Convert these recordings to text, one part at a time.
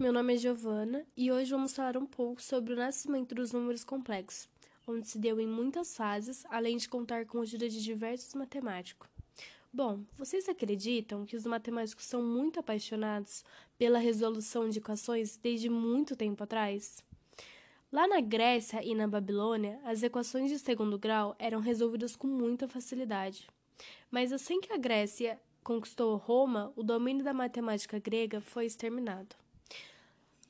meu nome é Giovana e hoje vamos falar um pouco sobre o nascimento dos números complexos, onde se deu em muitas fases, além de contar com a ajuda de diversos matemáticos. Bom, vocês acreditam que os matemáticos são muito apaixonados pela resolução de equações desde muito tempo atrás? Lá na Grécia e na Babilônia, as equações de segundo grau eram resolvidas com muita facilidade. Mas assim que a Grécia conquistou Roma, o domínio da matemática grega foi exterminado.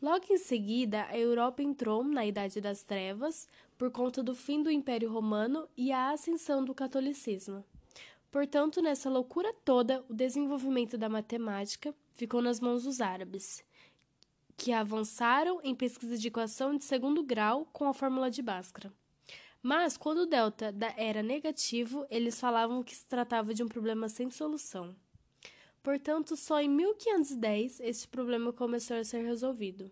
Logo em seguida, a Europa entrou na Idade das Trevas por conta do fim do Império Romano e a ascensão do catolicismo. Portanto, nessa loucura toda, o desenvolvimento da matemática ficou nas mãos dos árabes, que avançaram em pesquisa de equação de segundo grau com a fórmula de Bhaskara. Mas, quando o delta era negativo, eles falavam que se tratava de um problema sem solução. Portanto, só em 1510 esse problema começou a ser resolvido.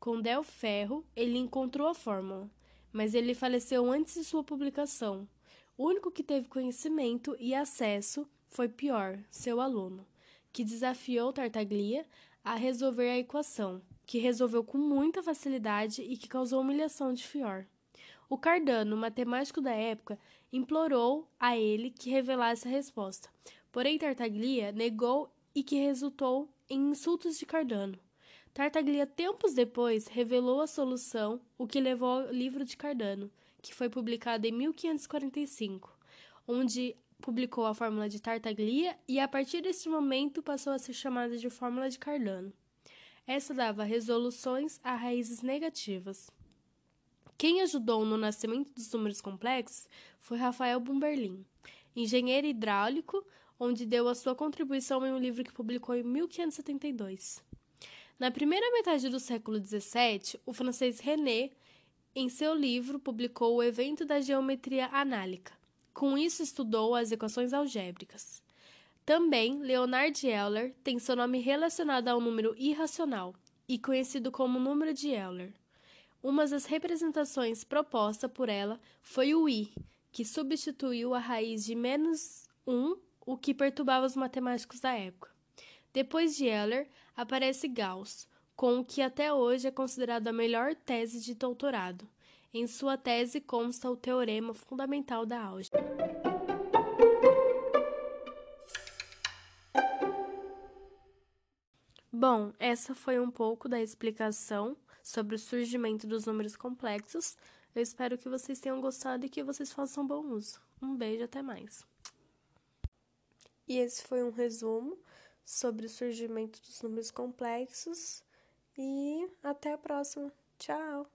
Com Del Ferro, ele encontrou a fórmula, mas ele faleceu antes de sua publicação. O único que teve conhecimento e acesso foi Pior, seu aluno, que desafiou Tartaglia a resolver a equação, que resolveu com muita facilidade e que causou humilhação de Fior. O Cardano, matemático da época, implorou a ele que revelasse a resposta, porém Tartaglia negou e que resultou em insultos de Cardano. Tartaglia, tempos depois, revelou a solução, o que levou ao livro de Cardano, que foi publicado em 1545, onde publicou a fórmula de Tartaglia e a partir desse momento passou a ser chamada de fórmula de Cardano. Essa dava resoluções a raízes negativas. Quem ajudou no nascimento dos números complexos foi Rafael Bumberlin, engenheiro hidráulico, onde deu a sua contribuição em um livro que publicou em 1572. Na primeira metade do século XVII, o francês René, em seu livro, publicou o evento da geometria análica. Com isso, estudou as equações algébricas. Também, Leonard Euler tem seu nome relacionado ao número irracional e conhecido como número de Euler. Uma das representações proposta por ela foi o i, que substituiu a raiz de menos 1 o que perturbava os matemáticos da época. Depois de Euler, aparece Gauss, com o que até hoje é considerado a melhor tese de doutorado. Em sua tese consta o teorema fundamental da álgebra. Bom, essa foi um pouco da explicação sobre o surgimento dos números complexos. Eu espero que vocês tenham gostado e que vocês façam bom uso. Um beijo, até mais. E esse foi um resumo sobre o surgimento dos números complexos. E até a próxima. Tchau!